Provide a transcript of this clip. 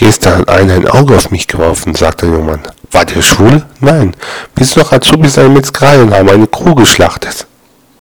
Gestern hat einer ein Auge auf mich geworfen, sagte der junge Mann. War der schwul? Nein. Wir sind doch Azubis einer Metzgerei und haben eine Kuh geschlachtet.